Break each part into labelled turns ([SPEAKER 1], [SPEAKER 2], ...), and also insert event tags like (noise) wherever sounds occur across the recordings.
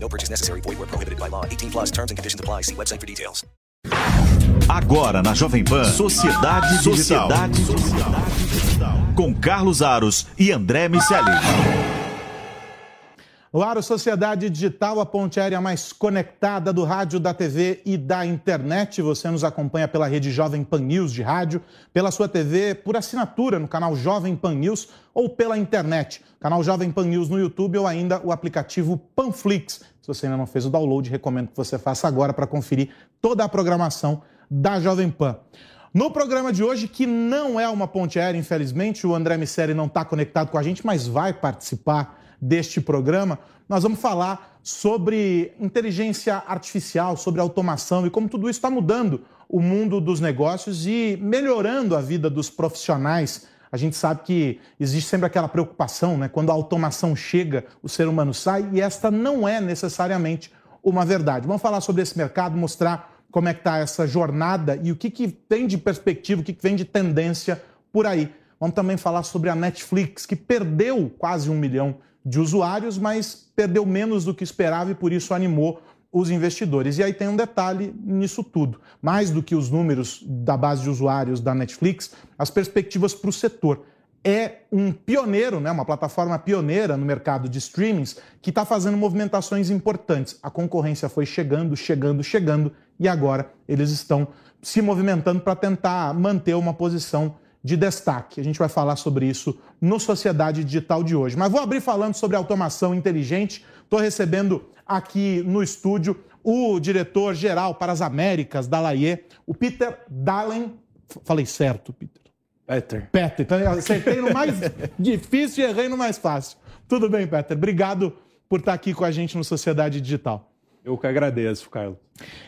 [SPEAKER 1] No purchase necessary. Void where prohibited by law. 18 plus terms and conditions apply. See website for details.
[SPEAKER 2] Agora na Jovem Pan, Sociedade Digital. Sociedade Digital. Com Carlos Aros e André Miceli.
[SPEAKER 3] O Aro Sociedade Digital, a ponte aérea mais conectada do rádio, da TV e da internet. Você nos acompanha pela rede Jovem Pan News de rádio, pela sua TV, por assinatura no canal Jovem Pan News ou pela internet, canal Jovem Pan News no YouTube ou ainda o aplicativo Panflix. Se você ainda não fez o download, recomendo que você faça agora para conferir toda a programação da Jovem Pan. No programa de hoje, que não é uma ponte aérea, infelizmente, o André Misseri não está conectado com a gente, mas vai participar deste programa, nós vamos falar sobre inteligência artificial, sobre automação e como tudo isso está mudando o mundo dos negócios e melhorando a vida dos profissionais. A gente sabe que existe sempre aquela preocupação, né? Quando a automação chega, o ser humano sai, e esta não é necessariamente uma verdade. Vamos falar sobre esse mercado, mostrar como é que está essa jornada e o que, que tem de perspectiva, o que, que vem de tendência por aí. Vamos também falar sobre a Netflix, que perdeu quase um milhão de usuários, mas perdeu menos do que esperava e por isso animou os investidores. E aí tem um detalhe nisso tudo: mais do que os números da base de usuários da Netflix, as perspectivas para o setor. É um pioneiro, né, uma plataforma pioneira no mercado de streamings que está fazendo movimentações importantes. A concorrência foi chegando, chegando, chegando e agora eles estão se movimentando para tentar manter uma posição de destaque. A gente vai falar sobre isso no Sociedade Digital de hoje. Mas vou abrir falando sobre automação inteligente. Estou recebendo aqui no estúdio o diretor-geral para as Américas da Laie, o Peter Dalen. Falei certo, Peter.
[SPEAKER 4] Peter.
[SPEAKER 3] Peter. Então eu acertei no mais (laughs) difícil e errei no mais fácil. Tudo bem, Peter. Obrigado por estar aqui com a gente no Sociedade Digital.
[SPEAKER 4] Eu que agradeço, Carlos.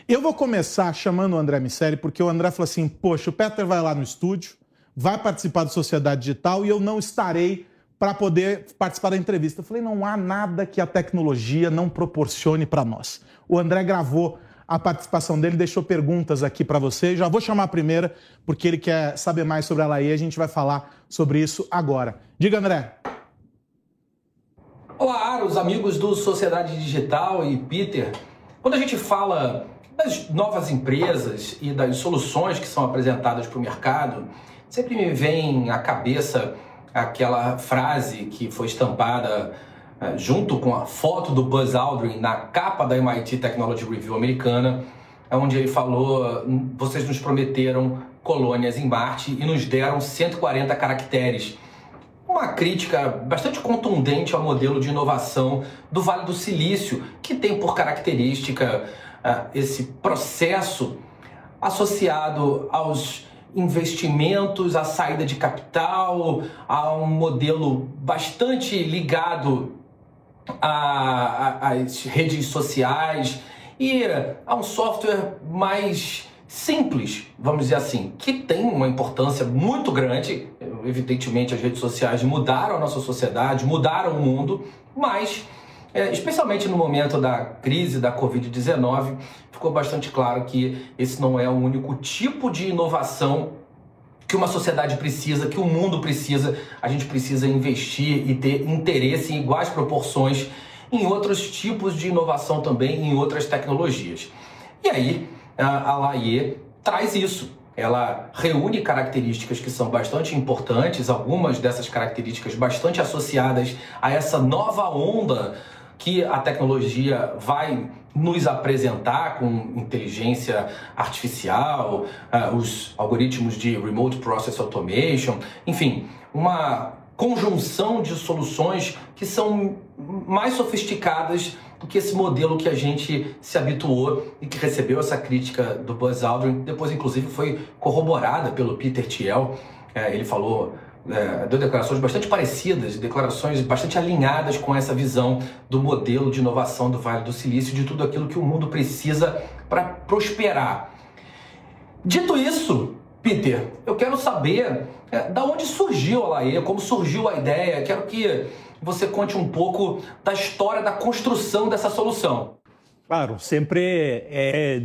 [SPEAKER 3] Eu vou começar chamando o André Misseri, porque o André falou assim: Poxa, o Peter vai lá no estúdio, vai participar do Sociedade Digital e eu não estarei para poder participar da entrevista. Eu falei, não há nada que a tecnologia não proporcione para nós. O André gravou a participação dele, deixou perguntas aqui para você. Já vou chamar a primeira, porque ele quer saber mais sobre ela e a gente vai falar sobre isso agora. Diga, André.
[SPEAKER 5] Olá, os amigos do Sociedade Digital e Peter. Quando a gente fala das novas empresas e das soluções que são apresentadas para o mercado, sempre me vem à cabeça aquela frase que foi estampada uh, junto com a foto do Buzz Aldrin na capa da MIT Technology Review americana, onde ele falou: vocês nos prometeram colônias em Marte e nos deram 140 caracteres. Uma crítica bastante contundente ao modelo de inovação do Vale do Silício, que tem por característica uh, esse processo associado aos investimentos, a saída de capital, a um modelo bastante ligado às redes sociais e a um software mais simples, vamos dizer assim, que tem uma importância muito grande. Evidentemente, as redes sociais mudaram a nossa sociedade, mudaram o mundo, mas é, especialmente no momento da crise da Covid-19, ficou bastante claro que esse não é o único tipo de inovação que uma sociedade precisa, que o mundo precisa. A gente precisa investir e ter interesse em iguais proporções em outros tipos de inovação também, em outras tecnologias. E aí, a Laie traz isso. Ela reúne características que são bastante importantes, algumas dessas características bastante associadas a essa nova onda que a tecnologia vai nos apresentar com inteligência artificial, uh, os algoritmos de Remote Process Automation, enfim, uma conjunção de soluções que são mais sofisticadas do que esse modelo que a gente se habituou e que recebeu essa crítica do Buzz Aldrin, depois inclusive foi corroborada pelo Peter Thiel. Uh, ele falou é, deu declarações bastante parecidas, declarações bastante alinhadas com essa visão do modelo de inovação do Vale do Silício, de tudo aquilo que o mundo precisa para prosperar. Dito isso, Peter, eu quero saber é, da onde surgiu a Laê, como surgiu a ideia. Quero que você conte um pouco da história da construção dessa solução.
[SPEAKER 4] Claro, sempre é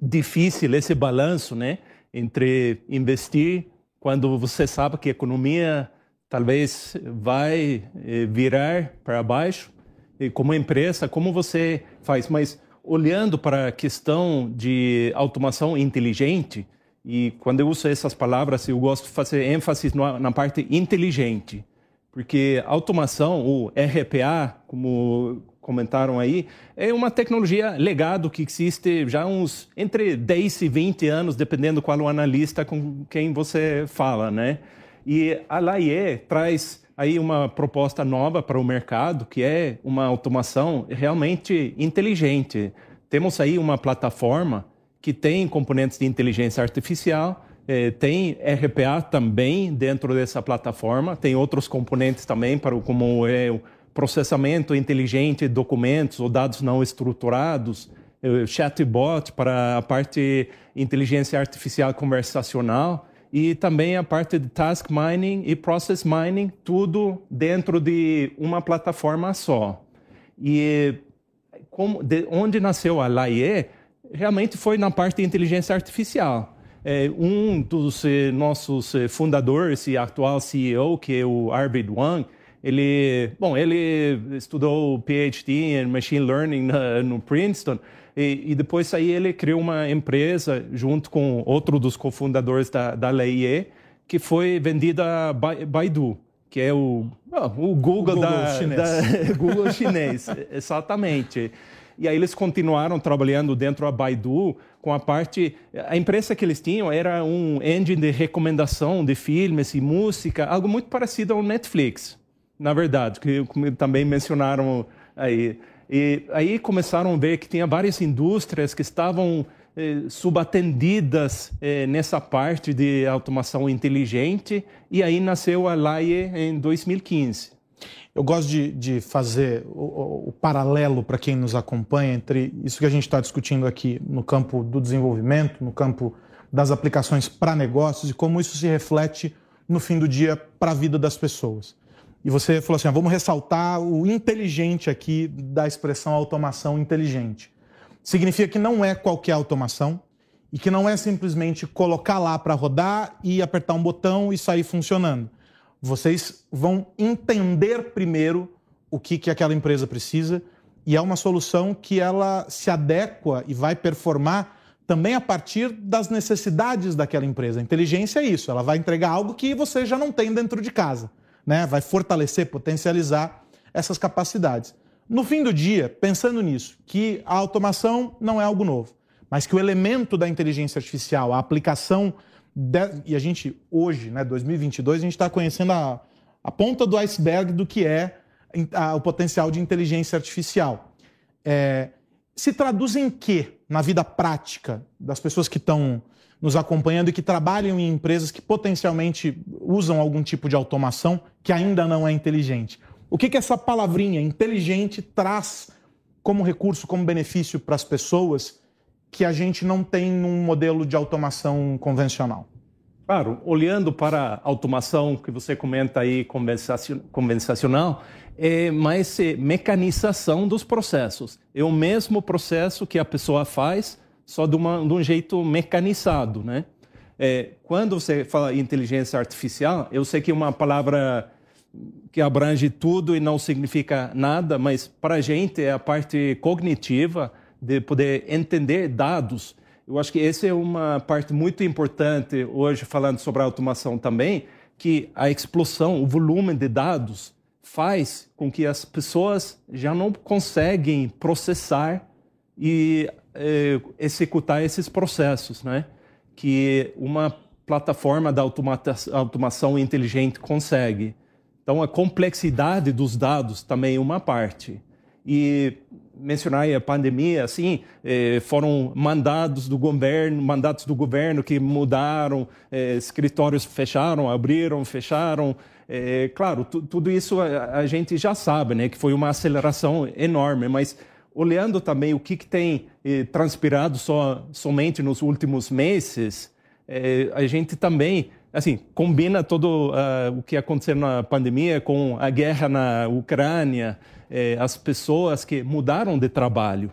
[SPEAKER 4] difícil esse balanço, né, entre investir quando você sabe que a economia talvez vai eh, virar para baixo, e como empresa, como você faz? Mas olhando para a questão de automação inteligente, e quando eu uso essas palavras, eu gosto de fazer ênfase na parte inteligente, porque automação, o RPA, como comentaram aí, é uma tecnologia legado que existe já uns entre 10 e 20 anos, dependendo qual o analista com quem você fala, né? E a LAIE traz aí uma proposta nova para o mercado, que é uma automação realmente inteligente. Temos aí uma plataforma que tem componentes de inteligência artificial, eh, tem RPA também dentro dessa plataforma, tem outros componentes também, para como é o processamento inteligente de documentos ou dados não estruturados, eh, chatbot para a parte inteligência artificial conversacional e também a parte de task mining e process mining, tudo dentro de uma plataforma só. E como, de onde nasceu a LAIE realmente foi na parte de inteligência artificial. É, um dos eh, nossos eh, fundadores e atual CEO, que é o Arvid Wang, ele, bom, ele estudou PhD em Machine Learning na, no Princeton e, e, depois aí ele criou uma empresa junto com outro dos cofundadores da, da LEIE que foi vendida a Baidu, que é o, o Google, o Google da, chinês. Da, (laughs) Google chinês, exatamente. E aí eles continuaram trabalhando dentro da Baidu com a parte... A empresa que eles tinham era um engine de recomendação de filmes e música, algo muito parecido ao Netflix na verdade, que também mencionaram aí. E aí começaram a ver que tinha várias indústrias que estavam eh, subatendidas eh, nessa parte de automação inteligente, e aí nasceu a LAIE em 2015.
[SPEAKER 3] Eu gosto de, de fazer o, o paralelo para quem nos acompanha entre isso que a gente está discutindo aqui no campo do desenvolvimento, no campo das aplicações para negócios e como isso se reflete no fim do dia para a vida das pessoas. E você falou assim: ah, vamos ressaltar o inteligente aqui da expressão automação inteligente. Significa que não é qualquer automação e que não é simplesmente colocar lá para rodar e apertar um botão e sair funcionando. Vocês vão entender primeiro o que, que aquela empresa precisa e é uma solução que ela se adequa e vai performar também a partir das necessidades daquela empresa. A inteligência é isso, ela vai entregar algo que você já não tem dentro de casa né? vai fortalecer, potencializar essas capacidades. No fim do dia, pensando nisso, que a automação não é algo novo, mas que o elemento da inteligência artificial, a aplicação, de, e a gente hoje, né, 2022, a gente está conhecendo a, a ponta do iceberg do que é a, o potencial de inteligência artificial. É, se traduz em quê na vida prática das pessoas que estão nos acompanhando e que trabalham em empresas que potencialmente usam algum tipo de automação que ainda não é inteligente. O que, que essa palavrinha inteligente traz como recurso, como benefício para as pessoas que a gente não tem num modelo de automação convencional?
[SPEAKER 4] Claro, olhando para a automação que você comenta aí convencional, é mais mecanização dos processos. É o mesmo processo que a pessoa faz, só de, uma, de um jeito mecanizado, né? É, quando você fala inteligência artificial, eu sei que é uma palavra que abrange tudo e não significa nada, mas para a gente é a parte cognitiva de poder entender dados. Eu acho que essa é uma parte muito importante hoje, falando sobre a automação também, que a explosão, o volume de dados faz com que as pessoas já não conseguem processar e eh, executar esses processos, né? Que uma plataforma da automação inteligente consegue. Então, a complexidade dos dados também é uma parte. E mencionar a pandemia, assim, eh, foram mandados do governo, mandatos do governo que mudaram, eh, escritórios fecharam, abriram, fecharam. Claro, tudo isso a, a, gente já sabe, né, que foi uma aceleração enorme, mas olhando também o que, que tem transpirado só, somente nos últimos meses, a gente também assim, combina todo uh, o que aconteceu na pandemia com a guerra na Ucrânia, eh, as pessoas que mudaram de trabalho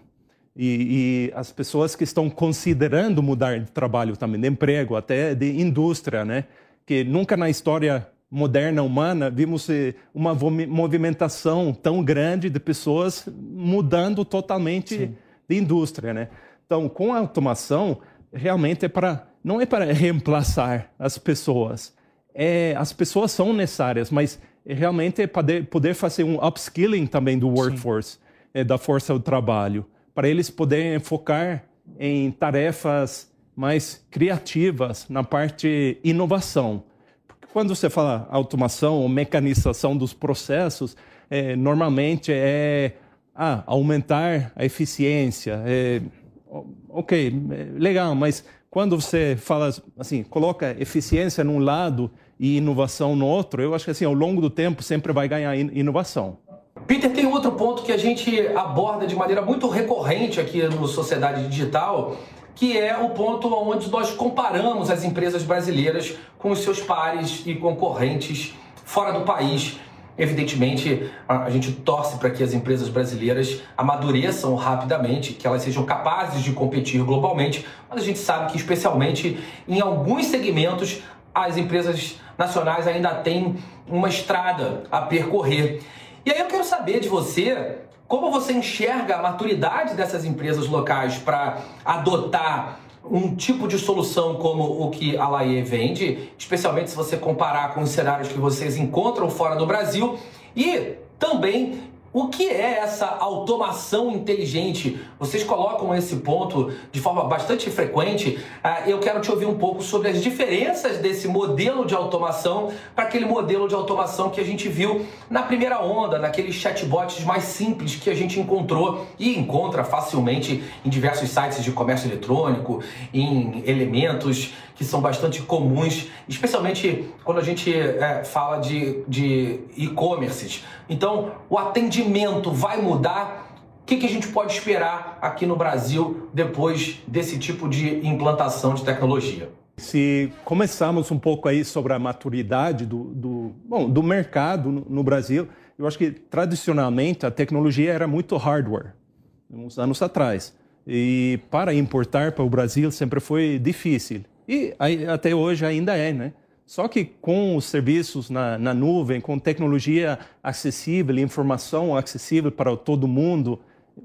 [SPEAKER 4] e, e, as pessoas que estão considerando mudar de trabalho também, de emprego, até de indústria, né? Que nunca na história moderna humana vimos eh, uma movimentação tão grande de pessoas mudando totalmente Sim. de indústria, né? Então, com a automação, realmente é para não é para (laughs) reemplaçar as pessoas. É, as pessoas são necessárias, mas realmente é poder, poder fazer um upskilling também do workforce, é, da força do trabalho, para eles poderem focar em tarefas mais criativas na parte inovação. Quando você fala automação ou mecanização dos processos, é, normalmente é ah, aumentar a eficiência. É, ok, legal, mas quando você fala assim, coloca eficiência num lado e inovação no outro, eu acho que assim, ao longo do tempo sempre vai ganhar inovação.
[SPEAKER 5] Peter, tem outro ponto que a gente aborda de maneira muito recorrente aqui no Sociedade Digital, que é o ponto onde nós comparamos as empresas brasileiras com os seus pares e concorrentes fora do país. Evidentemente, a gente torce para que as empresas brasileiras amadureçam rapidamente, que elas sejam capazes de competir globalmente, mas a gente sabe que, especialmente em alguns segmentos, as empresas nacionais ainda têm uma estrada a percorrer. E aí eu quero saber de você como você enxerga a maturidade dessas empresas locais para adotar um tipo de solução como o que a Laie vende, especialmente se você comparar com os cenários que vocês encontram fora do Brasil, e também o que é essa automação inteligente? Vocês colocam esse ponto de forma bastante frequente. Ah, eu quero te ouvir um pouco sobre as diferenças desse modelo de automação para aquele modelo de automação que a gente viu na primeira onda, naqueles chatbots mais simples que a gente encontrou e encontra facilmente em diversos sites de comércio eletrônico, em elementos que são bastante comuns, especialmente quando a gente é, fala de e-commerces. Então, o atendimento vai mudar. O que, que a gente pode esperar aqui no Brasil depois desse tipo de implantação de tecnologia?
[SPEAKER 4] Se começarmos um pouco aí sobre a maturidade do, do, bom, do mercado no, no Brasil, eu acho que tradicionalmente a tecnologia era muito hardware, uns anos atrás. E para importar para o Brasil sempre foi difícil. E até hoje ainda é, né? Só que com os serviços na, na nuvem, com tecnologia acessível, informação acessível para todo mundo,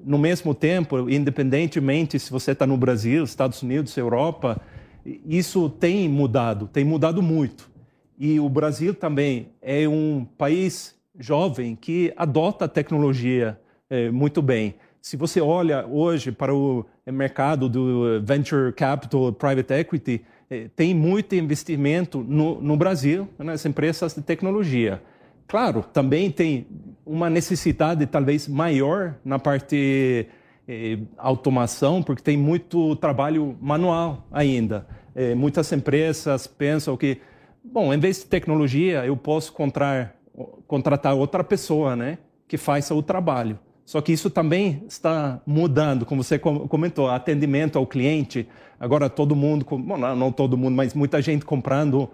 [SPEAKER 4] no mesmo tempo, independentemente se você está no Brasil, Estados Unidos, Europa, isso tem mudado, tem mudado muito. E o Brasil também é um país jovem que adota a tecnologia é, muito bem. Se você olha hoje para o mercado do venture capital, private equity, eh, tem muito investimento no, no Brasil nas empresas de tecnologia. Claro, também tem uma necessidade talvez maior na parte eh, automação, porque tem muito trabalho manual ainda. Eh, muitas empresas pensam que, bom, em vez de tecnologia, eu posso contratar, outra pessoa, né, que faça o trabalho. Só que isso também está mudando, como você comentou, atendimento ao cliente. Agora todo mundo, bom, não todo mundo, mas muita gente comprando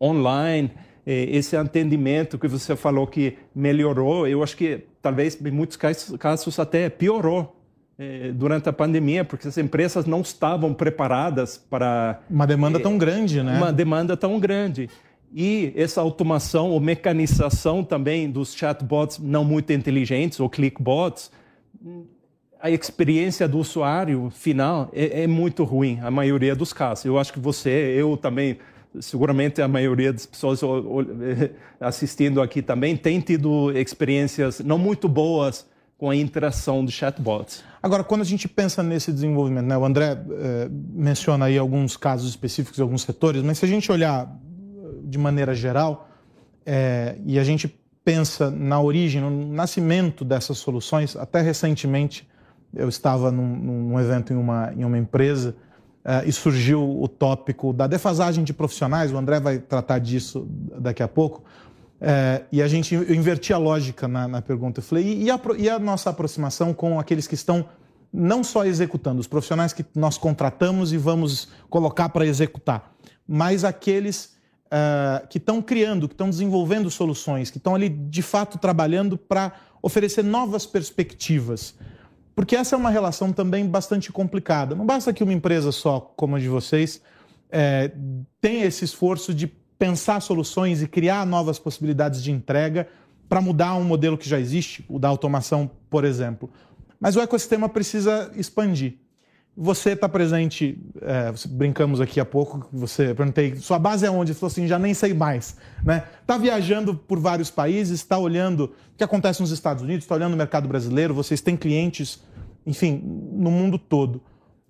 [SPEAKER 4] online. Esse atendimento que você falou que melhorou, eu acho que talvez em muitos casos até piorou eh, durante a pandemia, porque as empresas não estavam preparadas para
[SPEAKER 3] uma demanda tão grande, né?
[SPEAKER 4] Uma demanda tão grande. E essa automação ou mecanização também dos chatbots não muito inteligentes ou clickbots, a experiência do usuário final é, é, muito ruim, a maioria dos casos. Eu acho que você, eu também, seguramente a maioria das pessoas assistindo aqui também tem tido experiências não muito boas com a interação de chatbots.
[SPEAKER 3] Agora, quando a gente pensa nesse desenvolvimento, né, o André eh, menciona aí alguns casos específicos, alguns setores, mas se a gente olhar de maneira geral, é, e a gente pensa na origem, no nascimento dessas soluções, até recentemente eu estava num, num evento em uma, em uma empresa uh, e surgiu o tópico da defasagem de profissionais, o André vai tratar disso daqui a pouco, uh, e a gente eu inverti a lógica na, na pergunta. Eu falei, e, e, a, e a nossa aproximação com aqueles que estão não só executando, os profissionais que nós contratamos e vamos colocar para executar, mas aqueles uh, que estão criando, que estão desenvolvendo soluções, que estão ali de fato trabalhando para oferecer novas perspectivas. Porque essa é uma relação também bastante complicada. Não basta que uma empresa só, como a de vocês, é, tenha esse esforço de pensar soluções e criar novas possibilidades de entrega para mudar um modelo que já existe, o da automação, por exemplo. Mas o ecossistema precisa expandir. Você está presente, é, brincamos aqui há pouco, você perguntei, sua base é onde? Ele falou assim, já nem sei mais. Está né? Tá viajando por vários países, está olhando o que acontece nos Estados Unidos, está olhando o mercado brasileiro, vocês têm clientes, enfim, no mundo todo.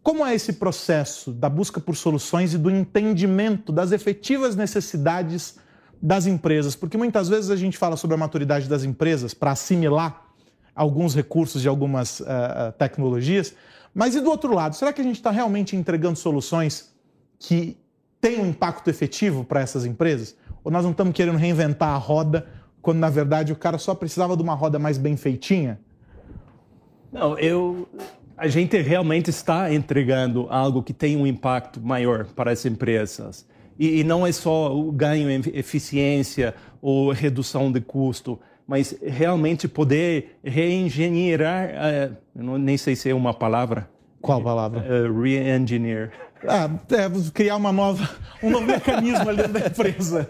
[SPEAKER 3] Como é esse processo da busca por soluções e do entendimento das efetivas necessidades das empresas? Porque muitas vezes a gente fala sobre a maturidade das empresas para assimilar alguns recursos de algumas uh, tecnologias, mas e do outro lado, será que a gente está realmente entregando soluções que têm um impacto efetivo para essas empresas? Ou nós não estamos querendo reinventar a roda quando na verdade o cara só precisava de uma roda mais bem feitinha?
[SPEAKER 4] Não, eu a gente realmente está entregando algo que tem um impacto maior para as empresas. E, e não é só o ganho em eficiência ou redução de custo, mas realmente poder reengenheirar, uh, não, nem sei se é uma palavra.
[SPEAKER 3] Qual palavra?
[SPEAKER 4] Uh, re-engineer.
[SPEAKER 3] Ah, é, criar uma nova, um novo mecanismo ali dentro da empresa.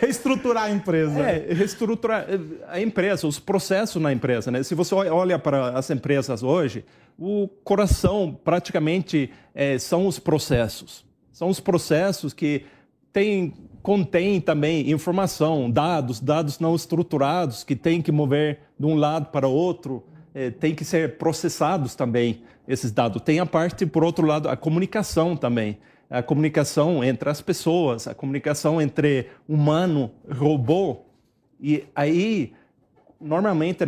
[SPEAKER 3] reestruturar a empresa.
[SPEAKER 4] É, reestruturar eh, a empresa, os processos na empresa. Né? Se você olha para as empresas hoje, o coração praticamente é, são os processos. São os processos que têm contém também informação, dados, dados não estruturados que tem que mover de um lado para outro, é, tem que ser processados também esses dados. Tem a parte, por outro lado, a comunicação também. A comunicação entre as pessoas, a comunicação entre humano, robô. E aí, normalmente,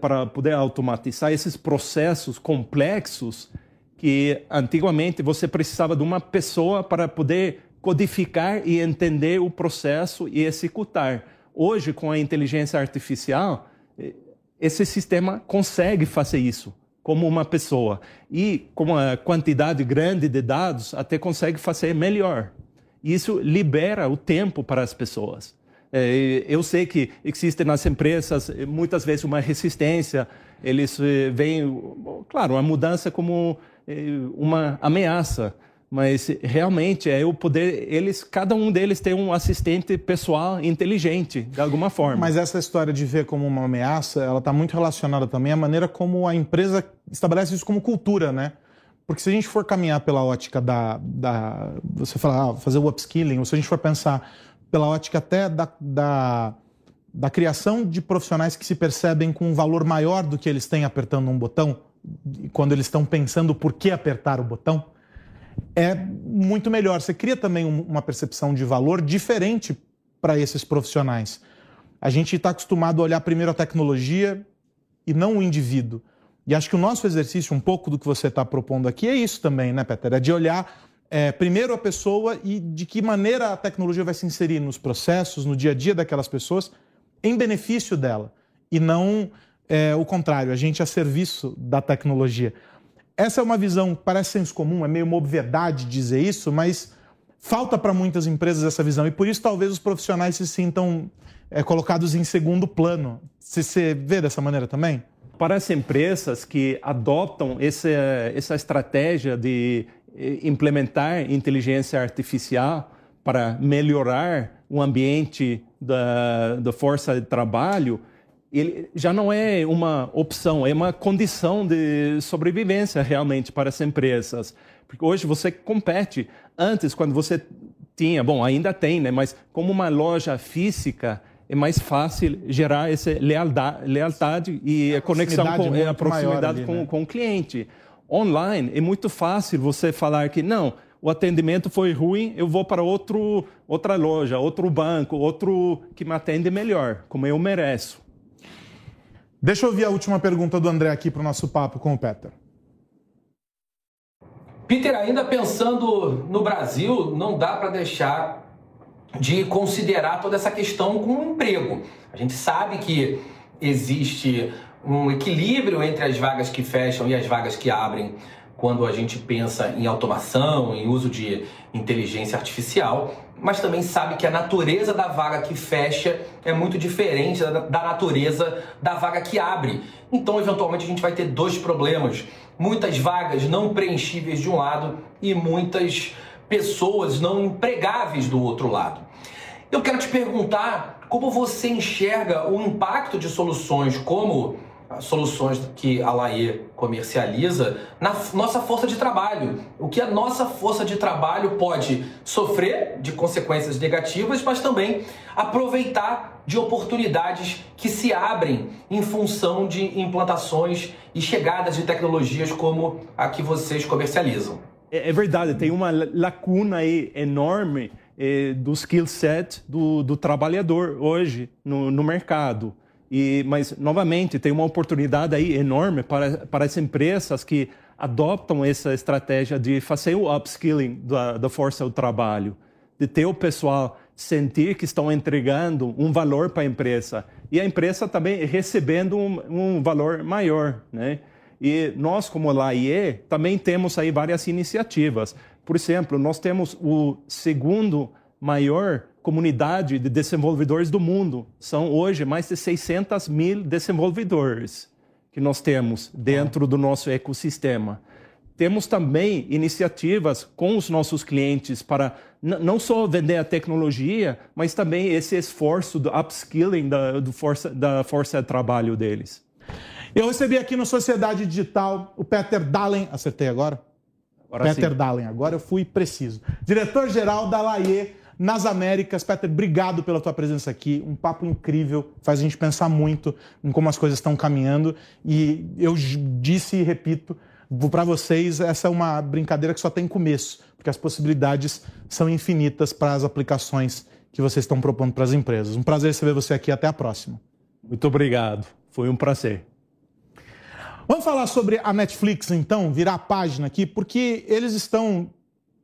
[SPEAKER 4] para poder automatizar esses processos complexos, que antigamente você precisava de uma pessoa para poder codificar e entender o processo e executar. Hoje, com a inteligência artificial, eh, esse sistema consegue fazer isso como uma pessoa. E com uma quantidade grande de dados, até consegue fazer melhor. Isso libera o tempo para as pessoas. Eh, eu sei que existe nas empresas eh, muitas vezes uma resistência, eles veem, claro, a mudança como uma ameaça mas realmente é o poder eles cada um deles tem um assistente pessoal inteligente de alguma forma.
[SPEAKER 3] Mas essa história de ver como uma ameaça ela está muito relacionada também à maneira como a empresa estabelece isso como cultura né? Porque se a gente for caminhar pela ótica da, da você falar ah, fazer o upskilling ou se a gente for pensar pela ótica até da, da da criação de profissionais que se percebem com um valor maior do que eles têm apertando um botão quando eles estão pensando por que apertar o botão é muito melhor. Você cria também uma percepção de valor diferente para esses profissionais. A gente está acostumado a olhar primeiro a tecnologia e não o indivíduo. E acho que o nosso exercício, um pouco do que você está propondo aqui, é isso também, né, Peter? É de olhar é, primeiro a pessoa e de que maneira a tecnologia vai se inserir nos processos, no dia a dia daquelas pessoas, em benefício dela. E não é, o contrário, a gente a serviço da tecnologia. Essa é uma visão, parece senso comum, é meio uma obviedade dizer isso, mas falta para muitas empresas essa visão. E por isso talvez os profissionais se sintam é, colocados em segundo plano. Se você vê dessa maneira também?
[SPEAKER 4] Para as empresas que adoptam essa, essa estratégia de eh, implementar inteligência artificial para melhorar o ambiente da, da força de trabalho, ele já não é uma opção, é uma condição de sobrevivência realmente para as empresas. Porque hoje você compete. Antes, quando você tinha, bom, ainda tem, né? Mas como uma loja física, é mais fácil gerar essa lealdade, lealdade e a conexão com a proximidade ali, com, né? com o cliente. Online é muito fácil você falar que não, o atendimento foi ruim, eu vou para outro, outra loja, outro banco, outro que me atende melhor, como eu mereço.
[SPEAKER 3] Deixa eu ouvir a última pergunta do André aqui para o nosso papo com o Peter.
[SPEAKER 5] Peter, ainda pensando no Brasil, não dá para deixar de considerar toda essa questão com o emprego. A gente sabe que existe um equilíbrio entre as vagas que fecham e as vagas que abrem quando a gente pensa em automação, em uso de inteligência artificial, mas também sabe que a natureza da vaga que fecha é muito diferente da, natureza da vaga que abre. Então, eventualmente, a gente vai ter dois problemas: muitas vagas não preenchíveis de um lado e muitas pessoas não empregáveis do outro lado. Eu quero te perguntar como você enxerga o impacto de soluções como soluções que a Laie comercializa na nossa força de trabalho. O que a nossa força de trabalho pode sofrer de consequências negativas, mas também aproveitar de oportunidades que se abrem em função de implantações e chegadas de tecnologias como a que vocês comercializam.
[SPEAKER 4] É, é verdade, tem uma lacuna aí enorme eh, do skill set do, do trabalhador hoje no, no mercado. E, mas, novamente, tem uma oportunidade aí enorme para, para as empresas que adoptam essa estratégia de fazer o upskilling da, da força do trabalho, de ter o pessoal sentir que estão entregando um valor para a empresa e a empresa também recebendo um, um valor maior, né? E nós, como LAIE, também temos aí várias iniciativas. Por exemplo, nós temos o segundo maior comunidade de desenvolvedores do mundo. São hoje mais de 600 mil desenvolvedores que nós temos dentro do nosso ecossistema. Temos também iniciativas com os nossos clientes para não só vender a tecnologia, mas também esse esforço do upskilling da, do força, da força de trabalho deles.
[SPEAKER 3] Eu recebi aqui no Sociedade Digital o Peter Dalen, acertei agora? agora Peter sim. Dalen, agora eu fui preciso. Diretor-geral da Laie nas Américas. Peter, obrigado pela tua presença aqui. Um papo incrível, faz a gente pensar muito em como as coisas estão caminhando. E eu disse e repito para vocês, essa é uma brincadeira que só tem começo, porque as possibilidades são infinitas para as aplicações que vocês estão propondo para as empresas. Um prazer receber você aqui. Até a próxima.
[SPEAKER 4] Muito obrigado. Foi um prazer.
[SPEAKER 3] Vamos falar sobre a Netflix, então, virar a página aqui, porque eles estão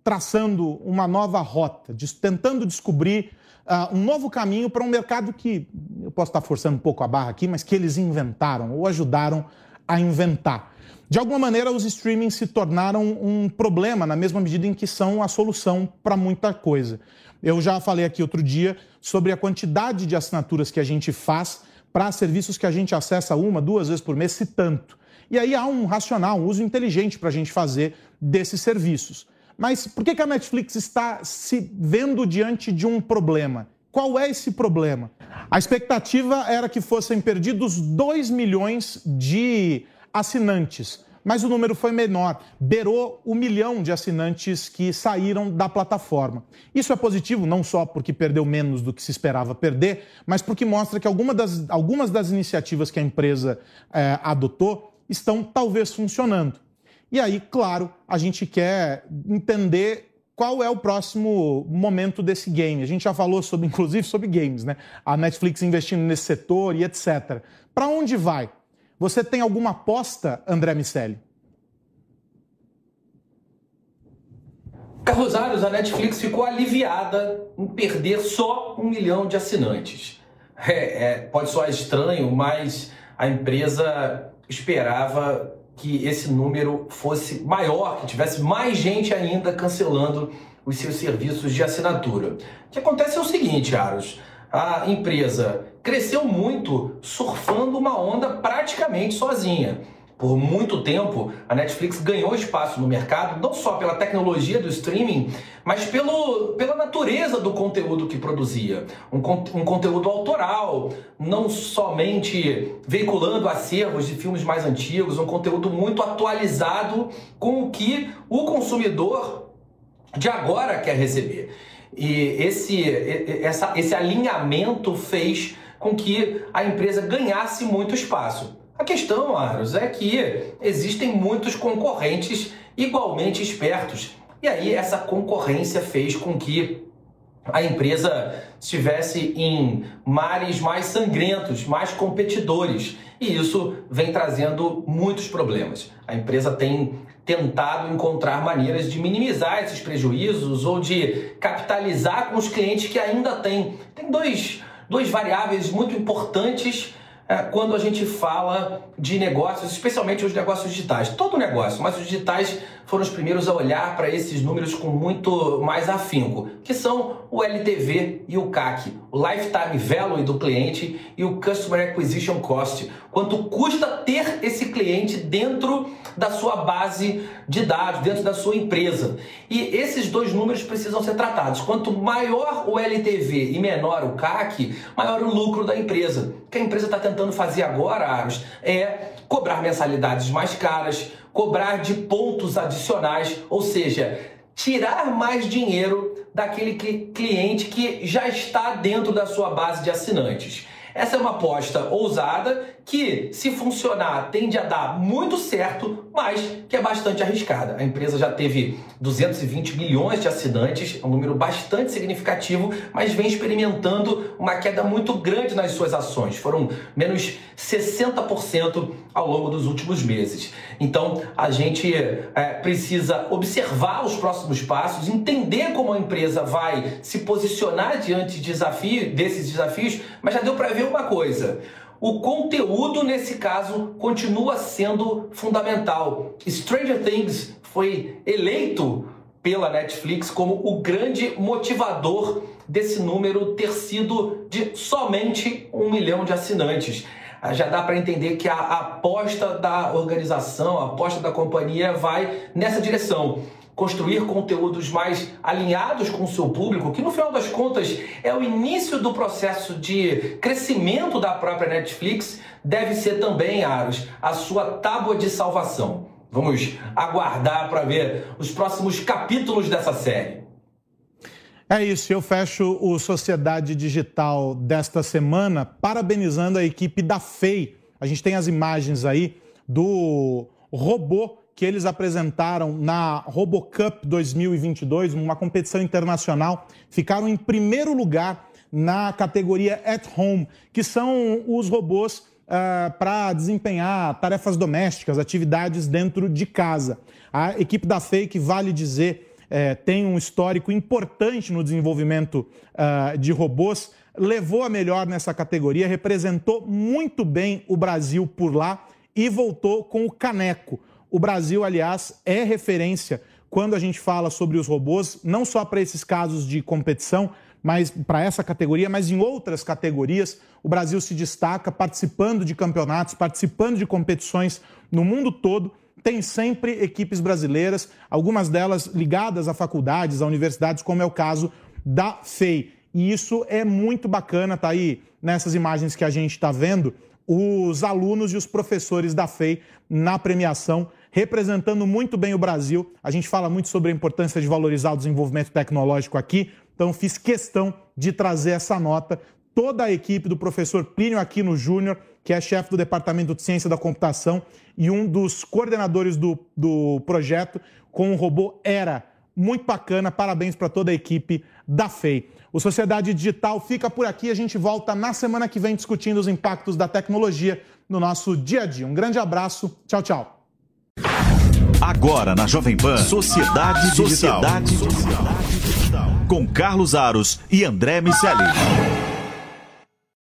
[SPEAKER 3] traçando uma nova rota, tentando descobrir uh, um novo caminho para um mercado que, eu posso estar forçando um pouco a barra aqui, mas que eles inventaram ou ajudaram a inventar. De alguma maneira, os streamings se tornaram um problema, na mesma medida em que são a solução para muita coisa. Eu já falei aqui outro dia sobre a quantidade de assinaturas que a gente faz para serviços que a gente acessa uma, duas vezes por mês, se tanto. E aí há um racional, um uso inteligente para a gente fazer desses serviços. Mas por que, que a Netflix está se vendo diante de um problema? Qual é esse problema? A expectativa era que fossem perdidos 2 milhões de assinantes, mas o número foi menor, beirou o milhão de assinantes que saíram da plataforma. Isso é positivo não só porque perdeu menos do que se esperava perder, mas porque mostra que alguma das, algumas das iniciativas que a empresa é, adotou estão talvez funcionando. E aí, claro, a gente quer entender qual é o próximo momento desse game. A gente já falou sobre, inclusive, sobre games, né? A Netflix investindo nesse setor e etc. Para onde vai? Você tem alguma aposta, André Miceli?
[SPEAKER 5] Carlos a Netflix ficou aliviada em perder só um milhão de assinantes. É, é, pode soar estranho, mas a empresa esperava que esse número fosse maior, que tivesse mais gente ainda cancelando os seus serviços de assinatura. O que acontece é o seguinte, Aros, a empresa cresceu muito surfando uma onda praticamente sozinha. Por muito tempo, a Netflix ganhou espaço no mercado, não só pela tecnologia do streaming, mas pelo, pela natureza do conteúdo que produzia. Um, um conteúdo autoral, não somente veiculando acervos de filmes mais antigos, um conteúdo muito atualizado com o que o consumidor de agora quer receber. E esse, essa, esse alinhamento fez com que a empresa ganhasse muito espaço. A questão, Aros, é que existem muitos concorrentes igualmente espertos E aí essa concorrência fez com que a empresa estivesse em mares mais sangrentos, mais competidores. E isso vem trazendo muitos problemas. A empresa tem tentado encontrar maneiras de minimizar esses prejuízos ou de capitalizar com os clientes que ainda têm. Tem dois, dois variáveis muito importantes quando a gente fala de negócios, especialmente os negócios digitais. Todo negócio, mas os digitais foram os primeiros a olhar para esses números com muito mais afinco, que são o LTV e o CAC, o Lifetime Value do cliente e o Customer Acquisition Cost. Quanto custa ter esse cliente dentro da sua base de dados, dentro da sua empresa. E esses dois números precisam ser tratados. Quanto maior o LTV e menor o CAC, maior o lucro da empresa. O que a empresa está tentando fazer agora, Aros, é cobrar mensalidades mais caras, cobrar de pontos adicionais, ou seja, tirar mais dinheiro daquele cliente que já está dentro da sua base de assinantes. Essa é uma aposta ousada que, se funcionar, tende a dar muito certo, mas que é bastante arriscada. A empresa já teve 220 milhões de assinantes, é um número bastante significativo, mas vem experimentando uma queda muito grande nas suas ações. Foram menos 60% ao longo dos últimos meses. Então, a gente é, precisa observar os próximos passos, entender como a empresa vai se posicionar diante de desafio, desses desafios, mas já deu para ver uma coisa o conteúdo nesse caso continua sendo fundamental. Stranger Things foi eleito pela Netflix como o grande motivador desse número ter sido de somente um milhão de assinantes. Ah, já dá para entender que a aposta da organização, a aposta da companhia vai nessa direção construir conteúdos mais alinhados com o seu público, que no final das contas é o início do processo de crescimento da própria Netflix, deve ser também, Aros, a sua tábua de salvação. Vamos aguardar para ver os próximos capítulos dessa série.
[SPEAKER 3] É isso, eu fecho o Sociedade Digital desta semana parabenizando a equipe da FEI. A gente tem as imagens aí do robô que eles apresentaram na RoboCup 2022, uma competição internacional, ficaram em primeiro lugar na categoria At Home, que são os robôs uh, ah, para desempenhar tarefas domésticas, atividades dentro de casa. A equipe da Fake, vale dizer, eh, tem um histórico importante no desenvolvimento uh, de robôs, levou a melhor nessa categoria, representou muito bem o Brasil por lá e voltou com o caneco. O Brasil, aliás, é referência quando a gente fala sobre os robôs, não só para esses casos de competição, mas para essa categoria, mas em outras categorias, o Brasil se destaca participando de campeonatos, participando de competições no mundo todo. Tem sempre equipes brasileiras, algumas delas ligadas a faculdades, a universidades, como é o caso da FEI. E isso é muito bacana, tá aí nessas imagens que a gente está vendo, os alunos e os professores da FEI na premiação representando muito bem o Brasil. A gente fala muito sobre a importância de valorizar o desenvolvimento tecnológico aqui, então fiz questão de trazer essa nota. Toda a equipe do professor Plínio Aquino Júnior, que é chefe do Departamento de Ciência da Computação e um dos coordenadores do, do projeto com o robô Era. Muito bacana, parabéns para toda a equipe da FEI. O Sociedade Digital fica por aqui, a gente volta na semana que vem discutindo os impactos da tecnologia no nosso dia a dia. Um grande abraço, tchau, tchau.
[SPEAKER 2] Agora na Jovem Pan, Sociedade Digital. Sociedade Digital. Com Carlos Aros e André Miceli.